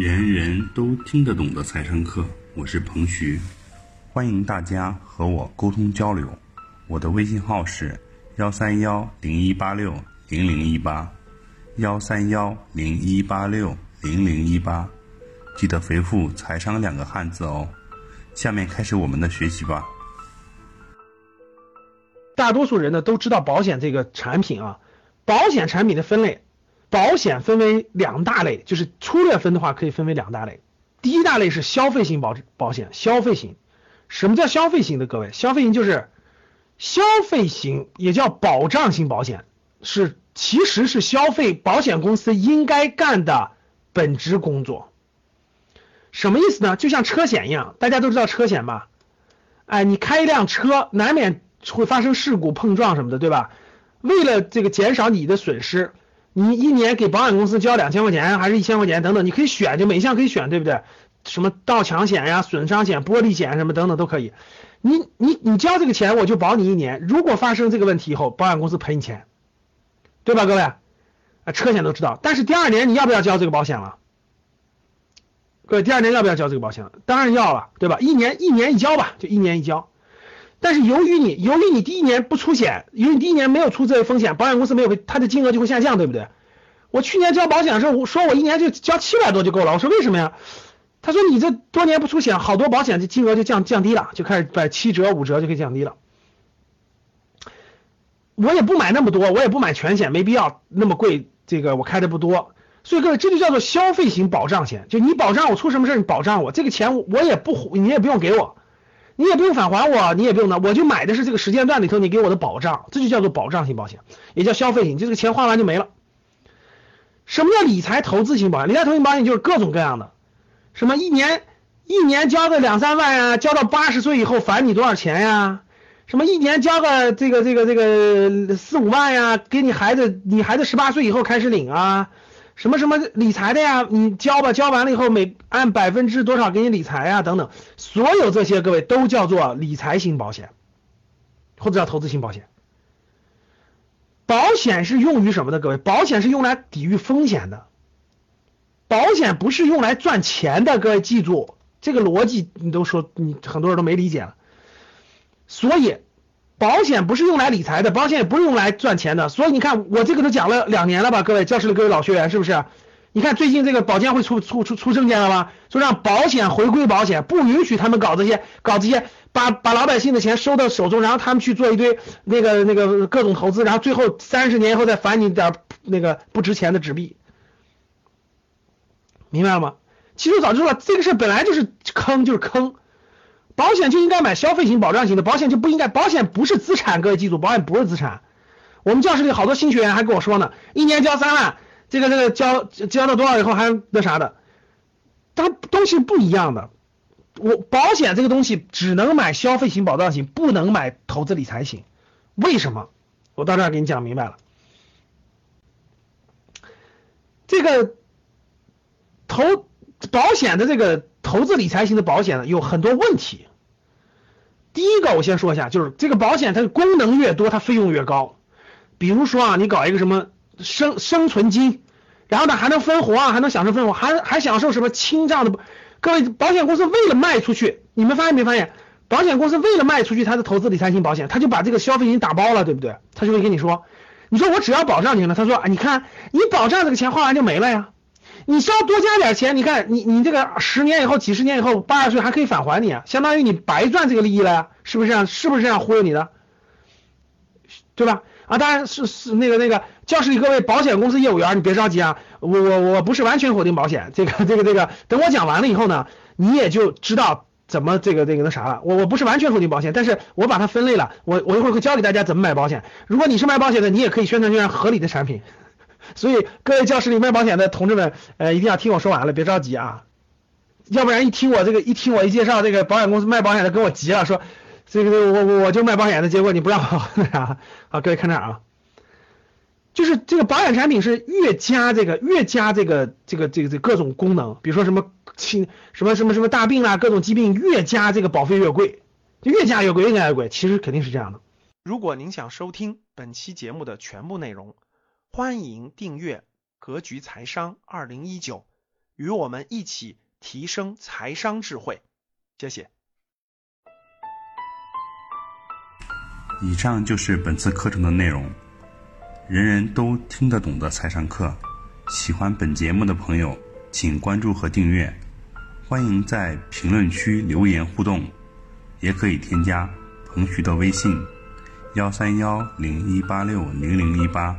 人人都听得懂的财商课，我是彭徐，欢迎大家和我沟通交流。我的微信号是幺三幺零一八六零零一八，幺三幺零一八六零零一八，记得回复“财商”两个汉字哦。下面开始我们的学习吧。大多数人呢都知道保险这个产品啊，保险产品的分类，保险分为两大类，就是粗略分的话可以分为两大类。第一大类是消费型保保险，消费型。什么叫消费型的？各位，消费型就是消费型，也叫保障型保险，是其实是消费保险公司应该干的本职工作。什么意思呢？就像车险一样，大家都知道车险吧？哎，你开一辆车，难免。会发生事故、碰撞什么的，对吧？为了这个减少你的损失，你一年给保险公司交两千块钱，还是一千块钱等等，你可以选，就每项可以选，对不对？什么盗抢险呀、损伤险、玻璃险什么等等都可以。你你你交这个钱，我就保你一年。如果发生这个问题以后，保险公司赔你钱，对吧，各位？啊，车险都知道。但是第二年你要不要交这个保险了？各位，第二年要不要交这个保险？当然要了，对吧？一年一年一交吧，就一年一交。但是由于你由于你第一年不出险，由于你第一年没有出这个风险，保险公司没有赔，它的金额就会下降，对不对？我去年交保险的时候，我说我一年就交七百多就够了，我说为什么呀？他说你这多年不出险，好多保险的金额就降降低了，就开始把七折五折就可以降低了。我也不买那么多，我也不买全险，没必要那么贵，这个我开的不多，所以各位这就叫做消费型保障险，就你保障我出什么事你保障我，这个钱我也不你也不用给我。你也不用返还我，你也不用拿，我就买的是这个时间段里头你给我的保障，这就叫做保障型保险，也叫消费型，就这个钱花完就没了。什么叫理财投资型保险？理财投资型保险就是各种各样的，什么一年一年交个两三万呀，交到八十岁以后返你多少钱呀？什么一年交个这个这个这个四五万呀，给你孩子，你孩子十八岁以后开始领啊？什么什么理财的呀？你交吧，交完了以后每按百分之多少给你理财呀？等等，所有这些各位都叫做理财型保险，或者叫投资型保险。保险是用于什么的？各位，保险是用来抵御风险的，保险不是用来赚钱的。各位记住这个逻辑，你都说你很多人都没理解了，所以。保险不是用来理财的，保险也不是用来赚钱的，所以你看我这个都讲了两年了吧，各位教室里各位老学员是不是？你看最近这个保监会出出出出证件了吗？说让保险回归保险，不允许他们搞这些搞这些，把把老百姓的钱收到手中，然后他们去做一堆那个那个各种投资，然后最后三十年以后再返你点那个不值钱的纸币，明白了吗？其实我早就说了，这个事本来就是坑，就是坑。保险就应该买消费型、保障型的，保险就不应该，保险不是资产，各位记住，保险不是资产。我们教室里好多新学员还跟我说呢，一年交三万，这个这个交交到多少以后还那啥的，它东西不一样的。我保险这个东西只能买消费型、保障型，不能买投资理财型。为什么？我到这儿给你讲明白了。这个投保险的这个投资理财型的保险呢，有很多问题。第一个我先说一下，就是这个保险它的功能越多，它费用越高。比如说啊，你搞一个什么生生存金，然后呢还能分红啊，还能享受分红，还还享受什么清账的。各位，保险公司为了卖出去，你们发现没发现？保险公司为了卖出去它的投资理财型保险，他就把这个消费型打包了，对不对？他就会跟你说，你说我只要保障型的，他说啊，你看你保障这个钱花完就没了呀。你稍多加点钱，你看你你这个十年以后、几十年以后、八十岁还可以返还你啊，相当于你白赚这个利益了呀，是不是这样？是不是这样忽悠你的？对吧？啊，当然是是那个那个教室里各位保险公司业务员，你别着急啊，我我我不是完全否定保险，这个这个这个，等我讲完了以后呢，你也就知道怎么这个这个那啥了。我我不是完全否定保险，但是我把它分类了，我我一会儿会教给大家怎么买保险。如果你是卖保险的，你也可以宣传宣传合理的产品。所以各位教室里卖保险的同志们，呃，一定要听我说完了，别着急啊，要不然一听我这个，一听我一介绍这个保险公司卖保险的，跟我急了，说这个我我我就卖保险的，结果你不让我那啥，好，各位看这儿啊，就是这个保险产品是越加这个越加这个这个这个这各种功能，比如说什么轻什么什么什么大病啊，各种疾病越加这个保费越贵，就越加越贵，越加越贵，其实肯定是这样的。如果您想收听本期节目的全部内容。欢迎订阅《格局财商二零一九》，与我们一起提升财商智慧。谢谢。以上就是本次课程的内容，人人都听得懂的财商课。喜欢本节目的朋友，请关注和订阅。欢迎在评论区留言互动，也可以添加彭徐的微信：幺三幺零一八六零零一八，